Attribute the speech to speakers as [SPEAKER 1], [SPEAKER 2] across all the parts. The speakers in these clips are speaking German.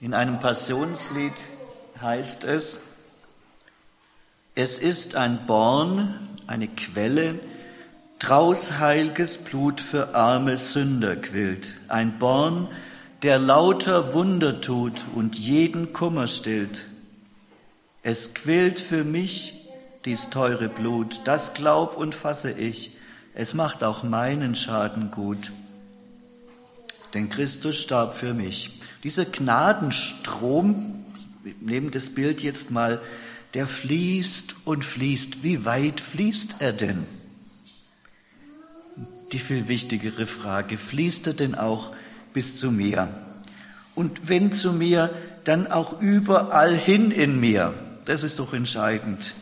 [SPEAKER 1] In einem Passionslied heißt es, es ist ein Born, eine Quelle, draus heilges Blut für arme Sünder quillt, ein Born, der lauter Wunder tut und jeden Kummer stillt. Es quillt für mich dies teure Blut, das glaub und fasse ich, es macht auch meinen Schaden gut. Denn Christus starb für mich. Dieser Gnadenstrom, wir nehmen das Bild jetzt mal, der fließt und fließt. Wie weit fließt er denn? Die viel wichtigere Frage, fließt er denn auch bis zu mir? Und wenn zu mir, dann auch überall hin in mir. Das ist doch entscheidend.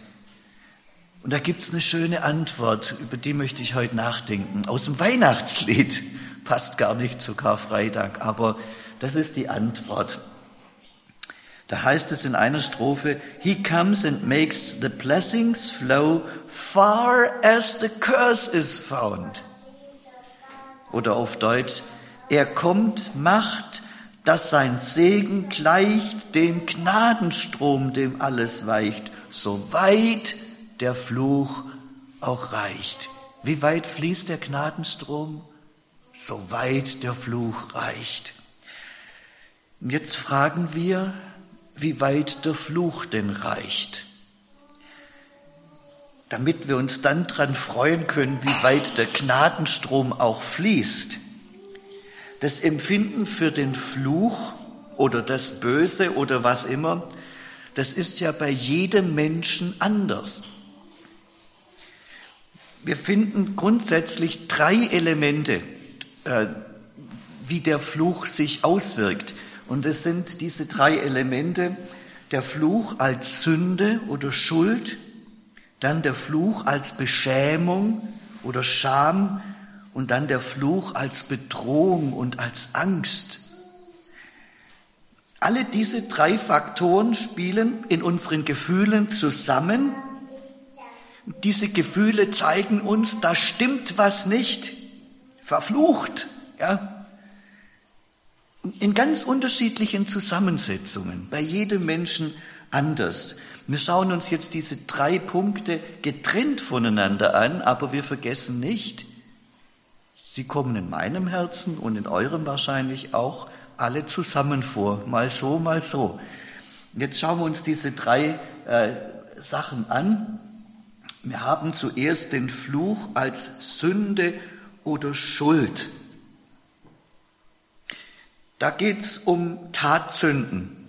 [SPEAKER 1] Und da gibt's eine schöne Antwort, über die möchte ich heute nachdenken, aus dem Weihnachtslied. Passt gar nicht zu Karfreitag, aber das ist die Antwort. Da heißt es in einer Strophe, He comes and makes the blessings flow far as the curse is found. Oder auf Deutsch, er kommt, macht, dass sein Segen gleicht dem Gnadenstrom, dem alles weicht, so weit der Fluch auch reicht. Wie weit fließt der Gnadenstrom? So weit der Fluch reicht. Und jetzt fragen wir, wie weit der Fluch denn reicht. Damit wir uns dann dran freuen können, wie weit der Gnadenstrom auch fließt. Das Empfinden für den Fluch oder das Böse oder was immer, das ist ja bei jedem Menschen anders. Wir finden grundsätzlich drei Elemente, äh, wie der Fluch sich auswirkt. Und es sind diese drei Elemente, der Fluch als Sünde oder Schuld, dann der Fluch als Beschämung oder Scham und dann der Fluch als Bedrohung und als Angst. Alle diese drei Faktoren spielen in unseren Gefühlen zusammen. Diese Gefühle zeigen uns, da stimmt was nicht, verflucht, ja, in ganz unterschiedlichen Zusammensetzungen, bei jedem Menschen anders. Wir schauen uns jetzt diese drei Punkte getrennt voneinander an, aber wir vergessen nicht, sie kommen in meinem Herzen und in eurem wahrscheinlich auch alle zusammen vor, mal so, mal so. Jetzt schauen wir uns diese drei äh, Sachen an. Wir haben zuerst den Fluch als Sünde oder Schuld. Da geht's um Tatsünden,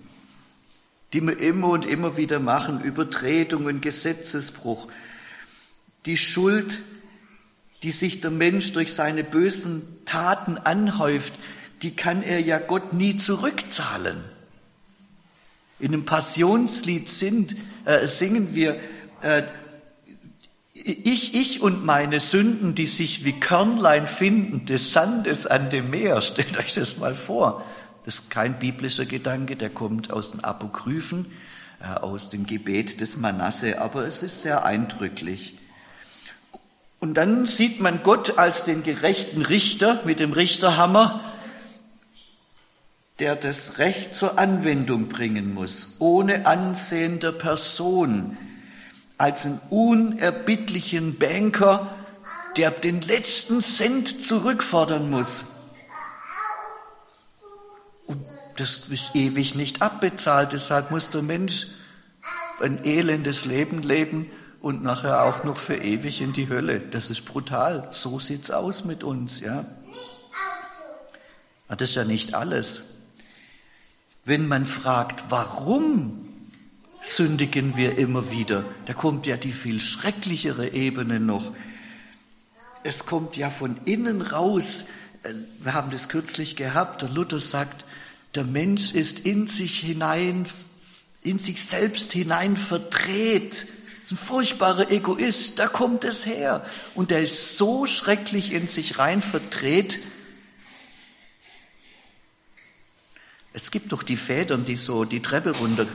[SPEAKER 1] die wir immer und immer wieder machen, Übertretungen, Gesetzesbruch. Die Schuld, die sich der Mensch durch seine bösen Taten anhäuft, die kann er ja Gott nie zurückzahlen. In einem Passionslied sind, äh, singen wir, äh, ich, ich und meine Sünden, die sich wie Körnlein finden, des Sandes an dem Meer. Stellt euch das mal vor. Das ist kein biblischer Gedanke, der kommt aus den Apokryphen, äh, aus dem Gebet des Manasse, aber es ist sehr eindrücklich. Und dann sieht man Gott als den gerechten Richter mit dem Richterhammer, der das Recht zur Anwendung bringen muss, ohne Ansehen der Person, als einen unerbittlichen Banker, der den letzten Cent zurückfordern muss. Und das ist ewig nicht abbezahlt, deshalb muss der Mensch ein elendes Leben leben und nachher auch noch für ewig in die Hölle. Das ist brutal. So sieht's aus mit uns, ja. Aber das ist ja nicht alles. Wenn man fragt, warum sündigen wir immer wieder. Da kommt ja die viel schrecklichere Ebene noch. Es kommt ja von innen raus. Äh, wir haben das kürzlich gehabt. Der Luther sagt, der Mensch ist in sich hinein, in sich selbst hinein verdreht. ist ein furchtbarer Egoist. Da kommt es her. Und der ist so schrecklich in sich rein verdreht. Es gibt doch die Federn, die so die Treppe runter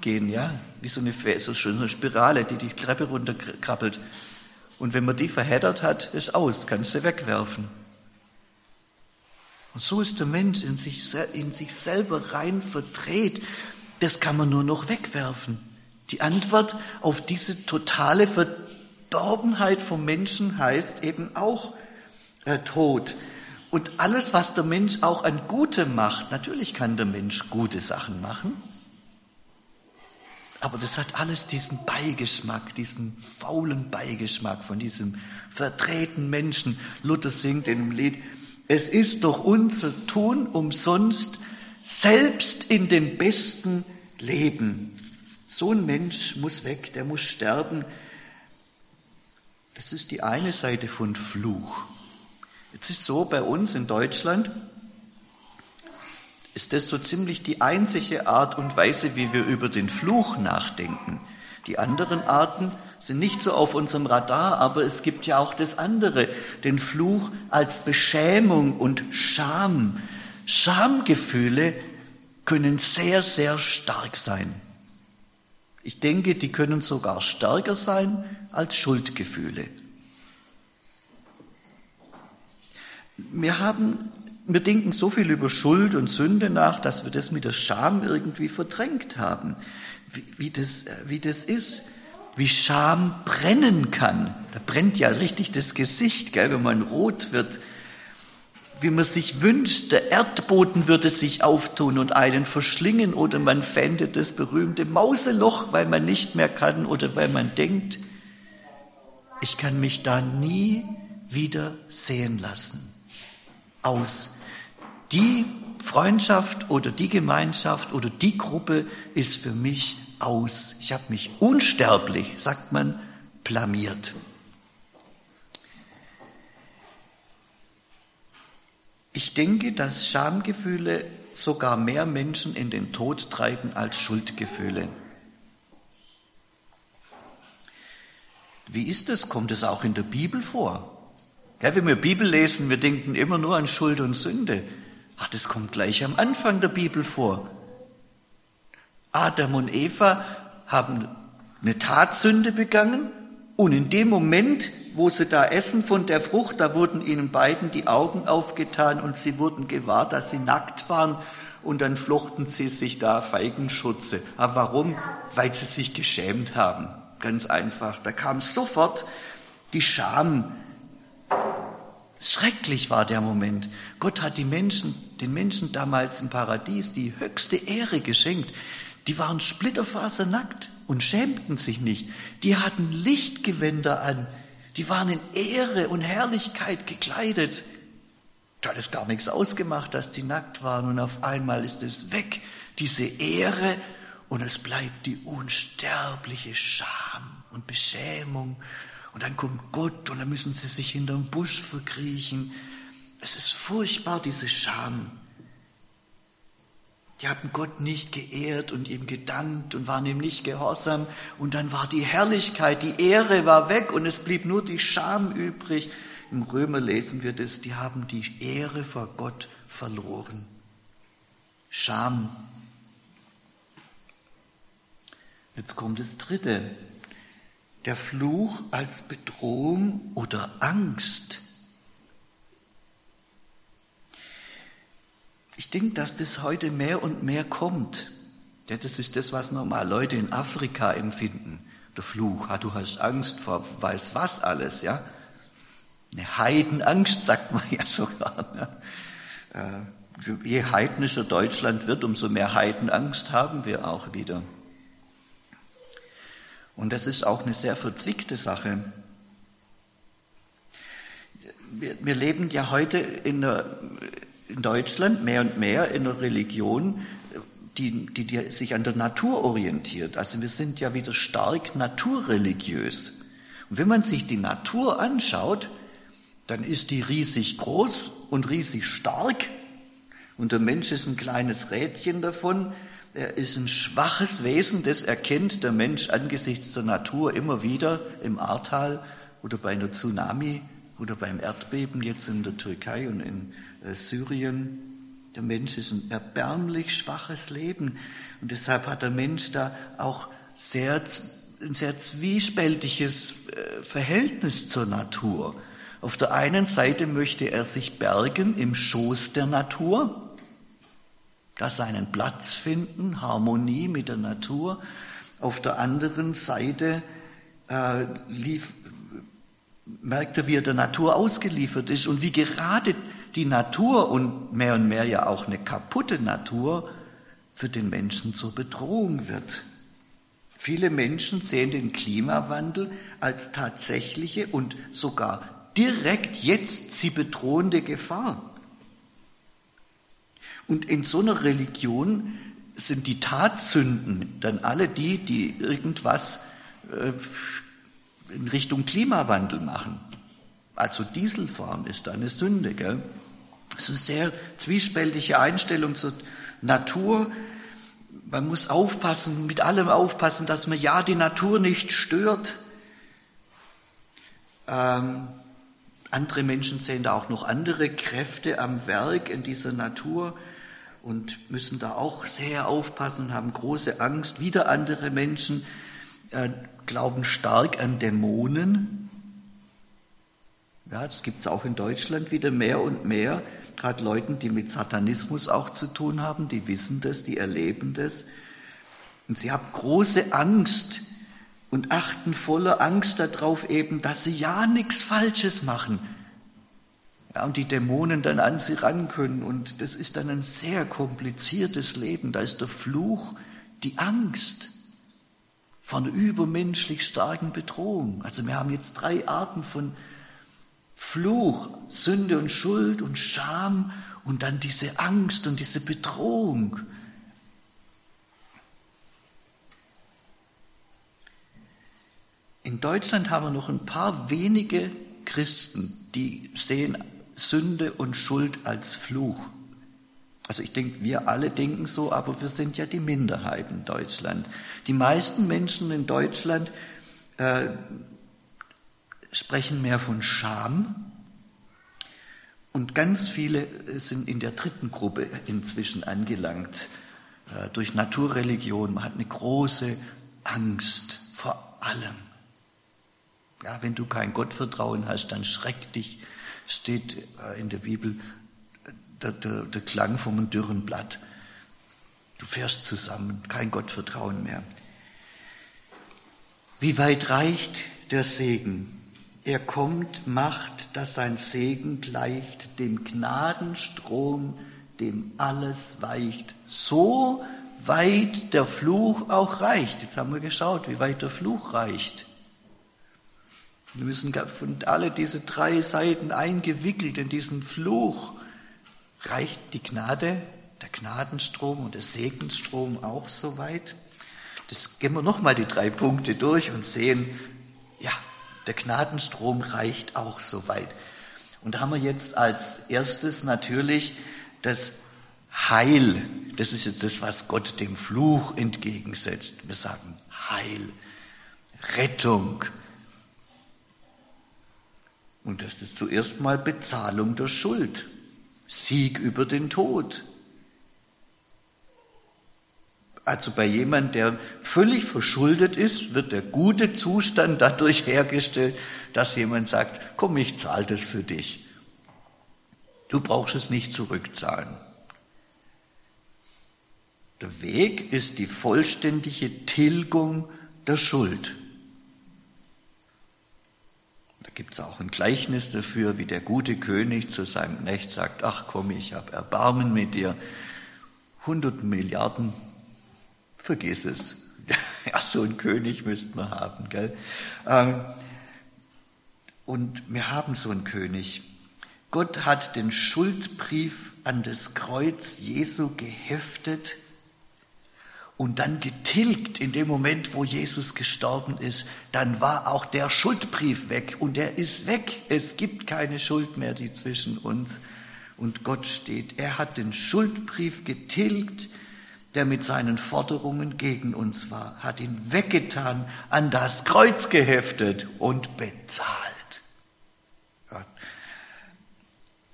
[SPEAKER 1] gehen, ja, wie so eine, so eine Spirale, die die Treppe runterkrabbelt. Und wenn man die verheddert hat, ist aus, kannst du wegwerfen. Und so ist der Mensch in sich, in sich selber rein verdreht. Das kann man nur noch wegwerfen. Die Antwort auf diese totale Verdorbenheit vom Menschen heißt eben auch äh, Tod. Und alles, was der Mensch auch an Gutem macht, natürlich kann der Mensch gute Sachen machen, aber das hat alles diesen Beigeschmack, diesen faulen Beigeschmack von diesem verdrehten Menschen. Luther singt in dem Lied, es ist doch unser Tun umsonst, selbst in dem besten Leben. So ein Mensch muss weg, der muss sterben. Das ist die eine Seite von Fluch. Jetzt ist so bei uns in Deutschland, ist das so ziemlich die einzige Art und Weise, wie wir über den Fluch nachdenken. Die anderen Arten sind nicht so auf unserem Radar, aber es gibt ja auch das andere, den Fluch als Beschämung und Scham. Schamgefühle können sehr, sehr stark sein. Ich denke, die können sogar stärker sein als Schuldgefühle. Wir haben wir denken so viel über Schuld und Sünde nach, dass wir das mit der Scham irgendwie verdrängt haben. Wie, wie, das, wie das ist, wie Scham brennen kann. Da brennt ja richtig das Gesicht, gell, wenn man rot wird. Wie man sich wünscht, der Erdboden würde sich auftun und einen verschlingen oder man fände das berühmte Mauseloch, weil man nicht mehr kann oder weil man denkt, ich kann mich da nie wieder sehen lassen. Aus die Freundschaft oder die Gemeinschaft oder die Gruppe ist für mich aus. Ich habe mich unsterblich, sagt man, blamiert. Ich denke, dass Schamgefühle sogar mehr Menschen in den Tod treiben als Schuldgefühle. Wie ist das? Kommt es auch in der Bibel vor? Ja, wenn wir Bibel lesen, wir denken immer nur an Schuld und Sünde. Ach, das kommt gleich am Anfang der Bibel vor. Adam und Eva haben eine Tatsünde begangen und in dem Moment, wo sie da essen von der Frucht, da wurden ihnen beiden die Augen aufgetan und sie wurden gewahr, dass sie nackt waren und dann flochten sie sich da Feigenschutze. Aber warum? Weil sie sich geschämt haben. Ganz einfach. Da kam sofort die Scham Schrecklich war der Moment. Gott hat die Menschen, den Menschen damals im Paradies die höchste Ehre geschenkt. Die waren splitterfasernackt und schämten sich nicht. Die hatten Lichtgewänder an. Die waren in Ehre und Herrlichkeit gekleidet. Da hat es gar nichts ausgemacht, dass die nackt waren und auf einmal ist es weg, diese Ehre und es bleibt die unsterbliche Scham und Beschämung und dann kommt Gott und dann müssen sie sich hinterm Busch verkriechen. Es ist furchtbar, diese Scham. Die haben Gott nicht geehrt und ihm gedankt und waren ihm nicht gehorsam. Und dann war die Herrlichkeit, die Ehre war weg und es blieb nur die Scham übrig. Im Römer lesen wir das, die haben die Ehre vor Gott verloren. Scham. Jetzt kommt das Dritte der Fluch als Bedrohung oder Angst. Ich denke, dass das heute mehr und mehr kommt. Ja, das ist das, was normal Leute in Afrika empfinden. Der Fluch, ja, du hast Angst vor weiß was alles, ja. Eine Heidenangst, sagt man ja sogar. Ne? Äh, je heidnischer Deutschland wird, umso mehr Heidenangst haben wir auch wieder. Und das ist auch eine sehr verzwickte Sache. Wir, wir leben ja heute in, der, in, Deutschland mehr und mehr in einer Religion, die, die, die sich an der Natur orientiert. Also wir sind ja wieder stark naturreligiös. Und wenn man sich die Natur anschaut, dann ist die riesig groß und riesig stark. Und der Mensch ist ein kleines Rädchen davon, er ist ein schwaches Wesen, das erkennt der Mensch angesichts der Natur immer wieder im Ahrtal oder bei einer Tsunami oder beim Erdbeben jetzt in der Türkei und in äh, Syrien. Der Mensch ist ein erbärmlich schwaches Leben und deshalb hat der Mensch da auch sehr, ein sehr zwiespältiges äh, Verhältnis zur Natur. Auf der einen Seite möchte er sich bergen im Schoß der Natur, da seinen Platz finden, Harmonie mit der Natur. Auf der anderen Seite äh, lief, merkt er, wie er der Natur ausgeliefert ist und wie gerade die Natur und mehr und mehr ja auch eine kaputte Natur für den Menschen zur Bedrohung wird. Viele Menschen sehen den Klimawandel als tatsächliche und sogar direkt jetzt sie bedrohende Gefahr. Und in so einer Religion sind die Tatsünden dann alle die, die irgendwas äh, in Richtung Klimawandel machen. Also Dieselfahren ist eine Sünde. Gell? Das ist eine sehr zwiespältige Einstellung zur Natur. Man muss aufpassen, mit allem aufpassen, dass man ja die Natur nicht stört. Ähm, andere Menschen sehen da auch noch andere Kräfte am Werk in dieser Natur und müssen da auch sehr aufpassen und haben große Angst. Wieder andere Menschen äh, glauben stark an Dämonen. Ja, das gibt es auch in Deutschland wieder mehr und mehr. Gerade Leuten, die mit Satanismus auch zu tun haben, die wissen das, die erleben das. Und sie haben große Angst und achten voller Angst darauf eben, dass sie ja nichts Falsches machen. Ja, und die Dämonen dann an sie ran können. Und das ist dann ein sehr kompliziertes Leben. Da ist der Fluch, die Angst von übermenschlich starken Bedrohung. Also wir haben jetzt drei Arten von Fluch, Sünde und Schuld und Scham und dann diese Angst und diese Bedrohung. In Deutschland haben wir noch ein paar wenige Christen, die sehen Sünde und Schuld als Fluch. Also ich denke, wir alle denken so, aber wir sind ja die Minderheit in Deutschland. Die meisten Menschen in Deutschland äh, sprechen mehr von Scham und ganz viele sind in der dritten Gruppe inzwischen angelangt äh, durch Naturreligion. Man hat eine große Angst vor allem. Ja, wenn du kein Gottvertrauen hast, dann schreck dich, steht äh, in der Bibel der, der, der Klang vom dürren Blatt. Du fährst zusammen, kein Gottvertrauen mehr. Wie weit reicht der Segen? Er kommt, macht, dass sein Segen gleicht dem Gnadenstrom, dem alles weicht. So weit der Fluch auch reicht. Jetzt haben wir geschaut, wie weit der Fluch reicht. Wir müssen von alle diese drei Seiten eingewickelt in diesen Fluch. Reicht die Gnade, der Gnadenstrom und der Segensstrom auch so weit? Das gehen wir nochmal die drei Punkte durch und sehen, ja, der Gnadenstrom reicht auch so weit. Und da haben wir jetzt als erstes natürlich das Heil. Das ist jetzt das, was Gott dem Fluch entgegensetzt. Wir sagen Heil, Rettung, und das ist zuerst mal Bezahlung der Schuld, Sieg über den Tod. Also bei jemand, der völlig verschuldet ist, wird der gute Zustand dadurch hergestellt, dass jemand sagt, komm, ich zahle das für dich. Du brauchst es nicht zurückzahlen. Der Weg ist die vollständige Tilgung der Schuld. Da gibt es auch ein Gleichnis dafür, wie der gute König zu seinem Knecht sagt, ach komm, ich habe Erbarmen mit dir. 100 Milliarden, vergiss es. Ja, so einen König müssten wir haben. Gell? Ähm, und wir haben so einen König. Gott hat den Schuldbrief an das Kreuz Jesu geheftet und dann getilgt in dem Moment, wo Jesus gestorben ist, dann war auch der Schuldbrief weg und er ist weg. Es gibt keine Schuld mehr, die zwischen uns und Gott steht. Er hat den Schuldbrief getilgt, der mit seinen Forderungen gegen uns war, hat ihn weggetan, an das Kreuz geheftet und bezahlt. Ja.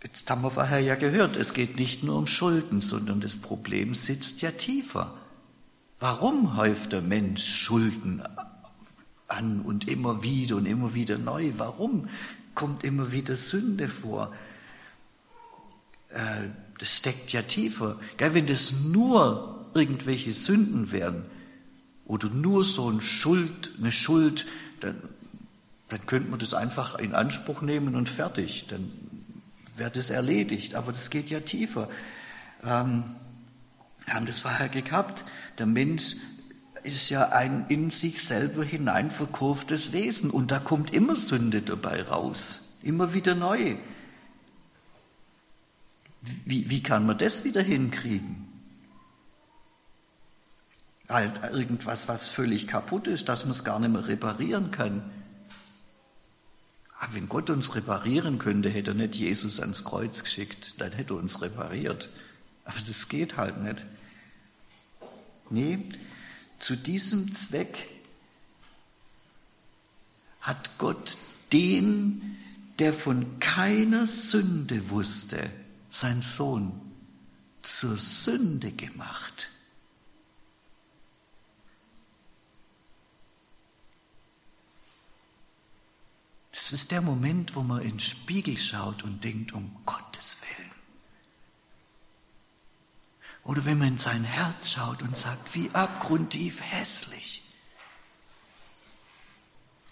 [SPEAKER 1] Jetzt haben wir vorher ja gehört, es geht nicht nur um Schulden, sondern das Problem sitzt ja tiefer. Warum häuft der Mensch Schulden an und immer wieder und immer wieder neu? Warum? kommt immer wieder Sünde vor. Äh, das steckt ja tiefer. Wenn das nur irgendwelche Sünden wären oder nur so ein Schuld, eine Schuld, dann, dann könnte man das einfach in Anspruch nehmen und fertig. Dann wäre das erledigt. Aber das geht ja tiefer. Ähm, wir haben das vorher gehabt. Der Mensch ist ja ein in sich selber hineinverkurftes Wesen und da kommt immer Sünde dabei raus. Immer wieder neu. Wie, wie kann man das wieder hinkriegen? Halt irgendwas, was völlig kaputt ist, dass man es gar nicht mehr reparieren kann. Aber wenn Gott uns reparieren könnte, hätte er nicht Jesus ans Kreuz geschickt, dann hätte er uns repariert. Aber das geht halt nicht. Nee, zu diesem Zweck hat Gott den, der von keiner Sünde wusste, sein Sohn zur Sünde gemacht. Das ist der Moment, wo man in den Spiegel schaut und denkt, um Gottes Willen. Oder wenn man in sein Herz schaut und sagt, wie abgrundtief hässlich.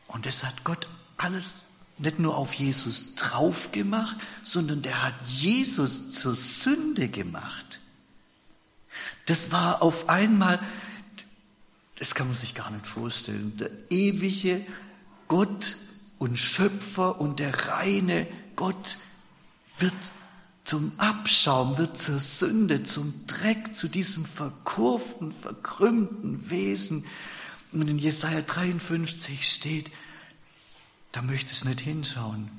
[SPEAKER 1] Und das hat Gott alles nicht nur auf Jesus drauf gemacht, sondern der hat Jesus zur Sünde gemacht. Das war auf einmal, das kann man sich gar nicht vorstellen, der ewige Gott und Schöpfer und der reine Gott wird zum Abschaum, wird zur Sünde, zum Dreck, zu diesem verkurften, verkrümmten Wesen. Und in Jesaja 53 steht, da möchte es nicht hinschauen.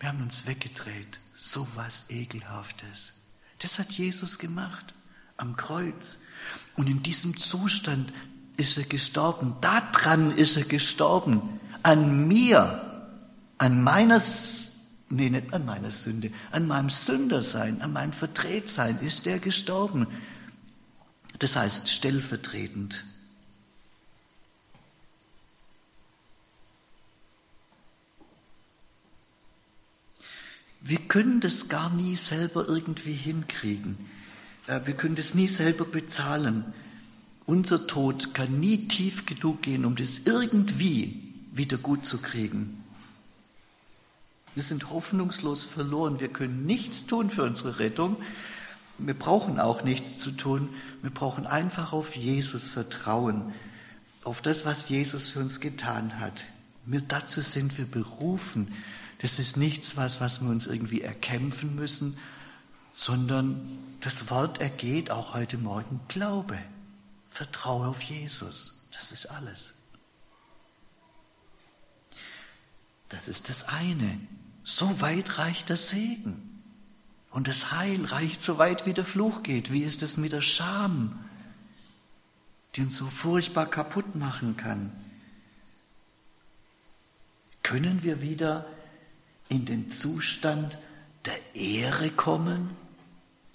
[SPEAKER 1] Wir haben uns weggedreht. So was Ekelhaftes. Das hat Jesus gemacht am Kreuz. Und in diesem Zustand ist er gestorben. Daran ist er gestorben. An mir, an meiner, nee, nicht an meiner Sünde, an meinem Sündersein, an meinem Verdrehtsein ist er gestorben. Das heißt stellvertretend. Wir können das gar nie selber irgendwie hinkriegen. Wir können das nie selber bezahlen. Unser Tod kann nie tief genug gehen, um das irgendwie wieder gut zu kriegen. Wir sind hoffnungslos verloren. Wir können nichts tun für unsere Rettung. Wir brauchen auch nichts zu tun. Wir brauchen einfach auf Jesus vertrauen, auf das, was Jesus für uns getan hat. Wir, dazu sind wir berufen. Das ist nichts, was, was wir uns irgendwie erkämpfen müssen, sondern das Wort ergeht auch heute Morgen Glaube. Vertraue auf Jesus. Das ist alles. Das ist das eine. So weit reicht der Segen. Und das Heil reicht so weit, wie der Fluch geht. Wie ist es mit der Scham, die uns so furchtbar kaputt machen kann? Können wir wieder in den Zustand der Ehre kommen.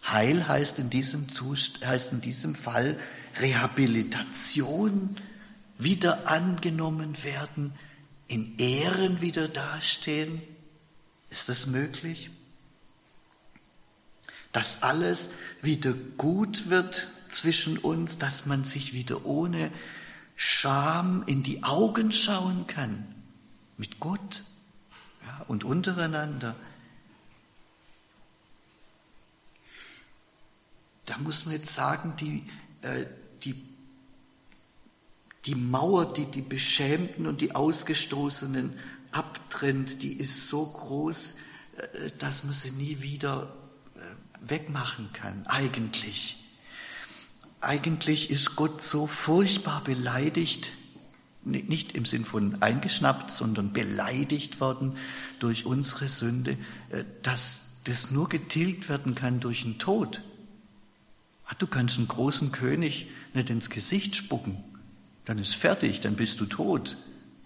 [SPEAKER 1] Heil heißt in diesem, Zust heißt in diesem Fall Rehabilitation, wieder angenommen werden, in Ehren wieder dastehen. Ist das möglich? Dass alles wieder gut wird zwischen uns, dass man sich wieder ohne Scham in die Augen schauen kann mit Gott ja, und untereinander. Da muss man jetzt sagen, die, äh, die, die Mauer, die die Beschämten und die Ausgestoßenen abtrennt, die ist so groß, äh, dass man sie nie wieder äh, wegmachen kann, eigentlich. Eigentlich ist Gott so furchtbar beleidigt, nicht im Sinn von eingeschnappt, sondern beleidigt worden durch unsere Sünde, äh, dass das nur getilgt werden kann durch den Tod. Ach, du kannst einen großen König nicht ins Gesicht spucken, dann ist fertig, dann bist du tot.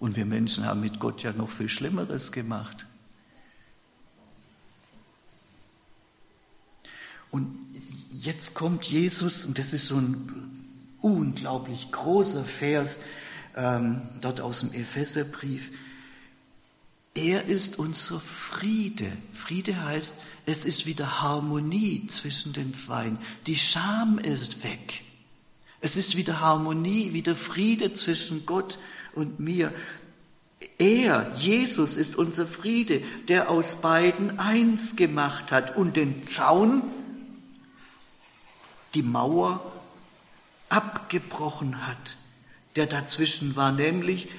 [SPEAKER 1] Und wir Menschen haben mit Gott ja noch viel Schlimmeres gemacht. Und jetzt kommt Jesus, und das ist so ein unglaublich großer Vers, ähm, dort aus dem Epheserbrief. Er ist unser Friede. Friede heißt, es ist wieder Harmonie zwischen den Zweien. Die Scham ist weg. Es ist wieder Harmonie, wieder Friede zwischen Gott und mir. Er, Jesus, ist unser Friede, der aus beiden eins gemacht hat und den Zaun, die Mauer abgebrochen hat, der dazwischen war, nämlich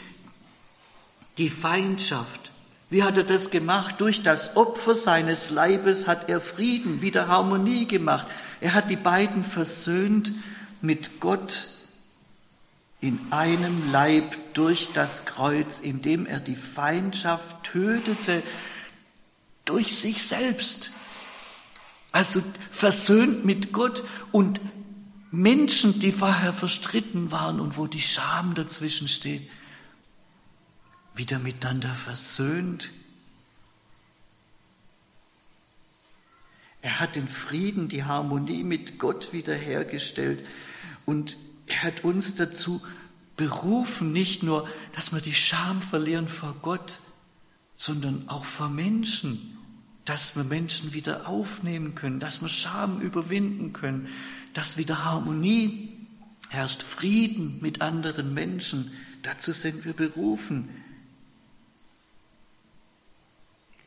[SPEAKER 1] die Feindschaft. Wie hat er das gemacht? Durch das Opfer seines Leibes hat er Frieden, wieder Harmonie gemacht. Er hat die beiden versöhnt mit Gott in einem Leib durch das Kreuz, indem er die Feindschaft tötete durch sich selbst. Also versöhnt mit Gott und Menschen, die vorher verstritten waren und wo die Scham dazwischen steht, wieder miteinander versöhnt. Er hat den Frieden, die Harmonie mit Gott wiederhergestellt und er hat uns dazu berufen, nicht nur, dass wir die Scham verlieren vor Gott, sondern auch vor Menschen, dass wir Menschen wieder aufnehmen können, dass wir Scham überwinden können, dass wieder Harmonie herrscht, Frieden mit anderen Menschen. Dazu sind wir berufen.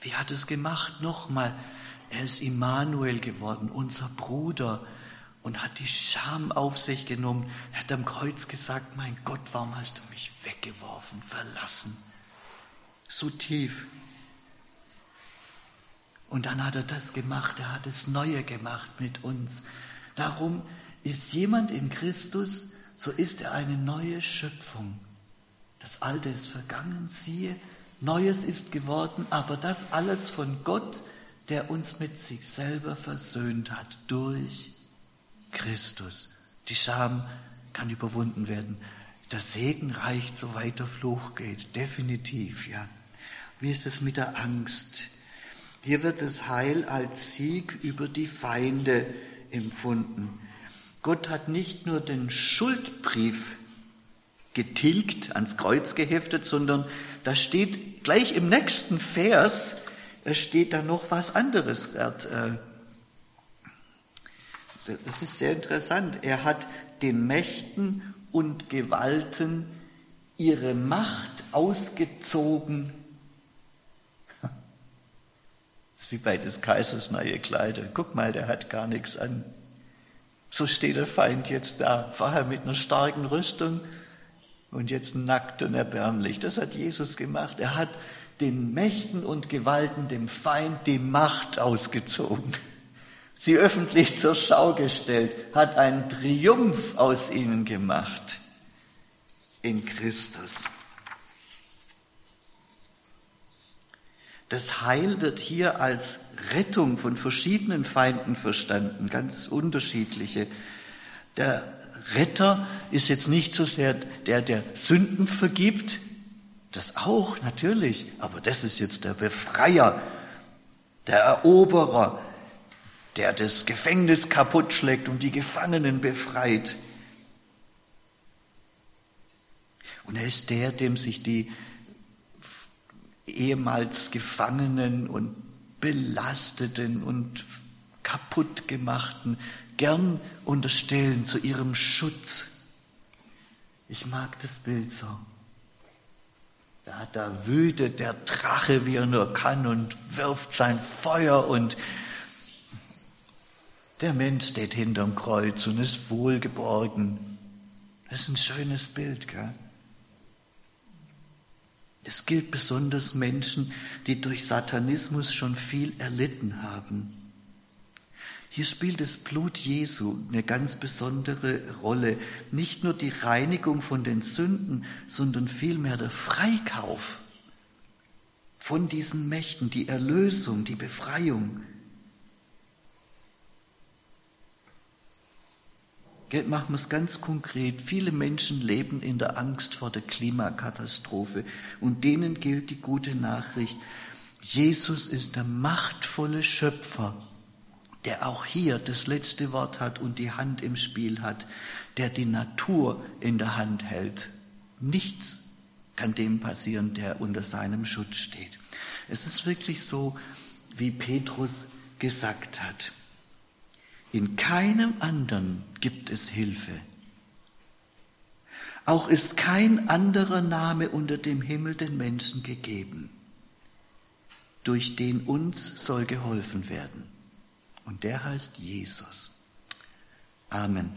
[SPEAKER 1] Wie hat es gemacht? Nochmal, er ist Immanuel geworden, unser Bruder, und hat die Scham auf sich genommen. Er hat am Kreuz gesagt, mein Gott, warum hast du mich weggeworfen, verlassen? So tief. Und dann hat er das gemacht, er hat das Neue gemacht mit uns. Darum ist jemand in Christus, so ist er eine neue Schöpfung. Das Alte ist vergangen, siehe, Neues ist geworden, aber das alles von Gott, der uns mit sich selber versöhnt hat durch Christus. Die Scham kann überwunden werden. Der Segen reicht, soweit der Fluch geht. Definitiv, ja. Wie ist es mit der Angst? Hier wird das Heil als Sieg über die Feinde empfunden. Gott hat nicht nur den Schuldbrief getilgt, ans Kreuz geheftet, sondern da steht gleich im nächsten Vers, es steht da noch was anderes. Äh, das ist sehr interessant. Er hat den Mächten und Gewalten ihre Macht ausgezogen. Das ist wie bei des Kaisers neue Kleider. Guck mal, der hat gar nichts an. So steht der Feind jetzt da, vorher mit einer starken Rüstung und jetzt nackt und erbärmlich. Das hat Jesus gemacht. Er hat den Mächten und Gewalten, dem Feind, die Macht ausgezogen sie öffentlich zur Schau gestellt, hat einen Triumph aus ihnen gemacht in Christus. Das Heil wird hier als Rettung von verschiedenen Feinden verstanden, ganz unterschiedliche. Der Retter ist jetzt nicht so sehr der, der Sünden vergibt, das auch natürlich, aber das ist jetzt der Befreier, der Eroberer, der das Gefängnis kaputt schlägt und die Gefangenen befreit. Und er ist der, dem sich die ehemals Gefangenen und Belasteten und kaputtgemachten gern unterstellen zu ihrem Schutz. Ich mag das Bild so. Da, da wütet der Drache, wie er nur kann, und wirft sein Feuer und der Mensch steht hinterm Kreuz und ist wohlgeborgen. Das ist ein schönes Bild, gell? Das gilt besonders Menschen, die durch Satanismus schon viel erlitten haben. Hier spielt das Blut Jesu eine ganz besondere Rolle. Nicht nur die Reinigung von den Sünden, sondern vielmehr der Freikauf von diesen Mächten, die Erlösung, die Befreiung. Machen wir es ganz konkret. Viele Menschen leben in der Angst vor der Klimakatastrophe und denen gilt die gute Nachricht. Jesus ist der machtvolle Schöpfer, der auch hier das letzte Wort hat und die Hand im Spiel hat, der die Natur in der Hand hält. Nichts kann dem passieren, der unter seinem Schutz steht. Es ist wirklich so, wie Petrus gesagt hat. In keinem anderen gibt es Hilfe. Auch ist kein anderer Name unter dem Himmel den Menschen gegeben, durch den uns soll geholfen werden. Und der heißt Jesus. Amen.